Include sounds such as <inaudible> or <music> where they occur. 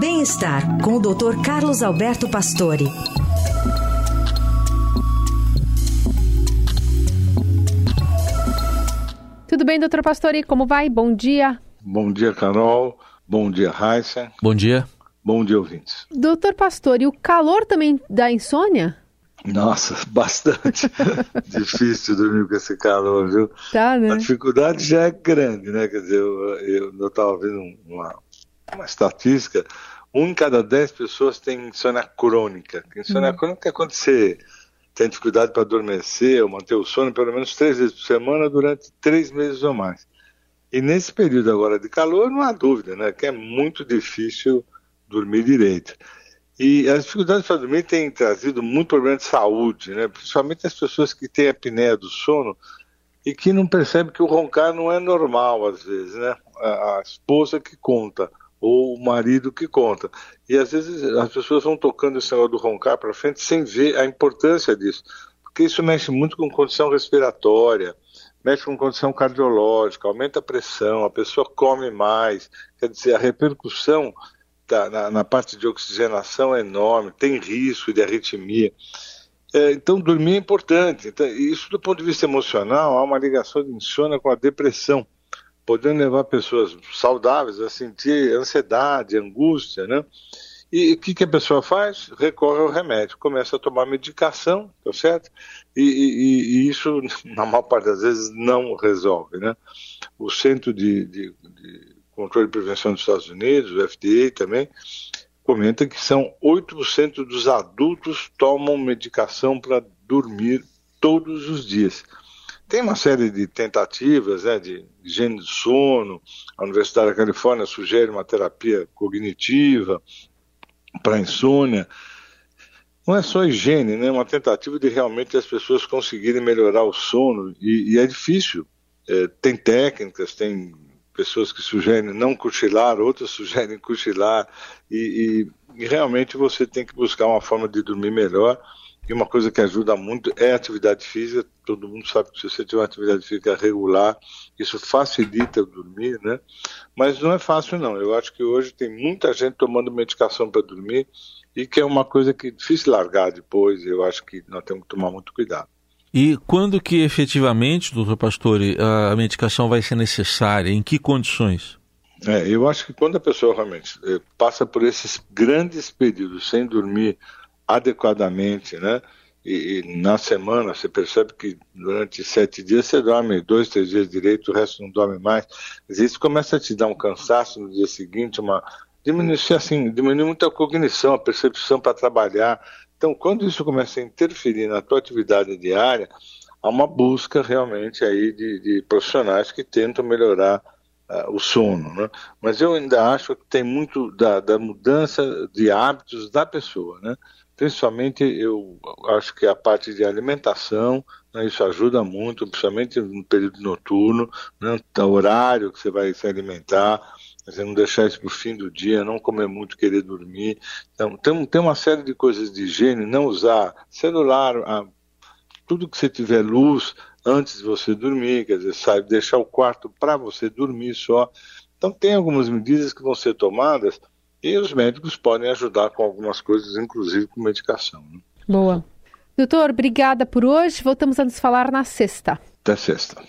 Bem-estar com o Dr. Carlos Alberto Pastore. Tudo bem, doutor Pastore? Como vai? Bom dia. Bom dia, Carol. Bom dia, Raíssa. Bom dia. Bom dia, ouvintes. Doutor Pastore, o calor também dá insônia? Nossa, <laughs> bastante <laughs> difícil dormir com esse calor, viu? Tá, né? A dificuldade já é grande, né? Quer dizer, eu estava vendo uma, uma estatística, um em cada dez pessoas tem insônia crônica. Insônia hum. crônica é quando você tem dificuldade para adormecer ou manter o sono pelo menos três vezes por semana durante três meses ou mais. E nesse período agora de calor, não há dúvida, né? Que é muito difícil dormir direito. E as dificuldades para dormir têm trazido muito problema de saúde, né? principalmente as pessoas que têm apneia do sono e que não percebem que o roncar não é normal às vezes, né? A esposa que conta ou o marido que conta. E às vezes as pessoas vão tocando esse negócio do roncar para frente sem ver a importância disso, porque isso mexe muito com condição respiratória, mexe com condição cardiológica, aumenta a pressão, a pessoa come mais, quer dizer, a repercussão tá, na, na, parte de oxigenação é enorme, tem risco de arritmia. É, então, dormir é importante. Então, isso, do ponto de vista emocional, há uma ligação de insônia com a depressão, podendo levar pessoas saudáveis a sentir ansiedade, angústia, né? E o que, que, a pessoa faz? Recorre ao remédio, começa a tomar medicação, tá certo? E, e, e isso, <laughs> na maior parte das vezes, não resolve, né? O Centro de, de, de Controle e Prevenção dos Estados Unidos, o FDA também, comenta que são 8% dos adultos tomam medicação para dormir todos os dias. Tem uma série de tentativas né, de higiene do sono, a Universidade da Califórnia sugere uma terapia cognitiva para insônia. Não é só higiene, né? É uma tentativa de realmente as pessoas conseguirem melhorar o sono, e, e é difícil. É, tem técnicas, tem pessoas que sugerem não cochilar, outras <laughs> sugerem cochilar, e, e, e, realmente você tem que buscar uma forma de dormir melhor. E uma coisa que ajuda muito é a atividade física. Todo mundo sabe que se você tiver uma atividade física regular, isso facilita dormir, né? Mas não é fácil, não. Eu acho que hoje tem muita gente tomando medicação para dormir e que é uma coisa que é difícil largar depois. Eu acho que nós temos que tomar muito cuidado. E quando que efetivamente, doutor Pastore, a medicação vai ser necessária? Em que condições? É, eu acho que quando a pessoa realmente eh, passa por esses grandes períodos sem dormir adequadamente, né? E, e, na semana você percebe que durante sete dias você dorme dois, três dias direito, o resto não dorme mais. Isso começa a te dar um cansaço no dia seguinte, uma diminui assim, diminui muito a cognição, a percepção para trabalhar. Então, quando isso começa a interferir na tua atividade diária, há uma busca realmente aí de, de profissionais que tentam melhorar uh, o sono. Né? Mas eu ainda acho que tem muito da, da mudança de hábitos da pessoa. Né? Principalmente, eu acho que a parte de alimentação, né, isso ajuda muito, principalmente no período noturno, né, o horário que você vai se alimentar, você não deixar isso para o fim do dia, não comer muito, querer dormir. Então, tem, tem uma série de coisas de higiene, não usar celular, a, tudo que você tiver luz antes de você dormir, quer dizer, sabe, deixar o quarto para você dormir só. Então, tem algumas medidas que vão ser tomadas e os médicos podem ajudar com algumas coisas, inclusive com medicação. Né? Boa. Doutor, obrigada por hoje. Voltamos a nos falar na sexta. Até sexta.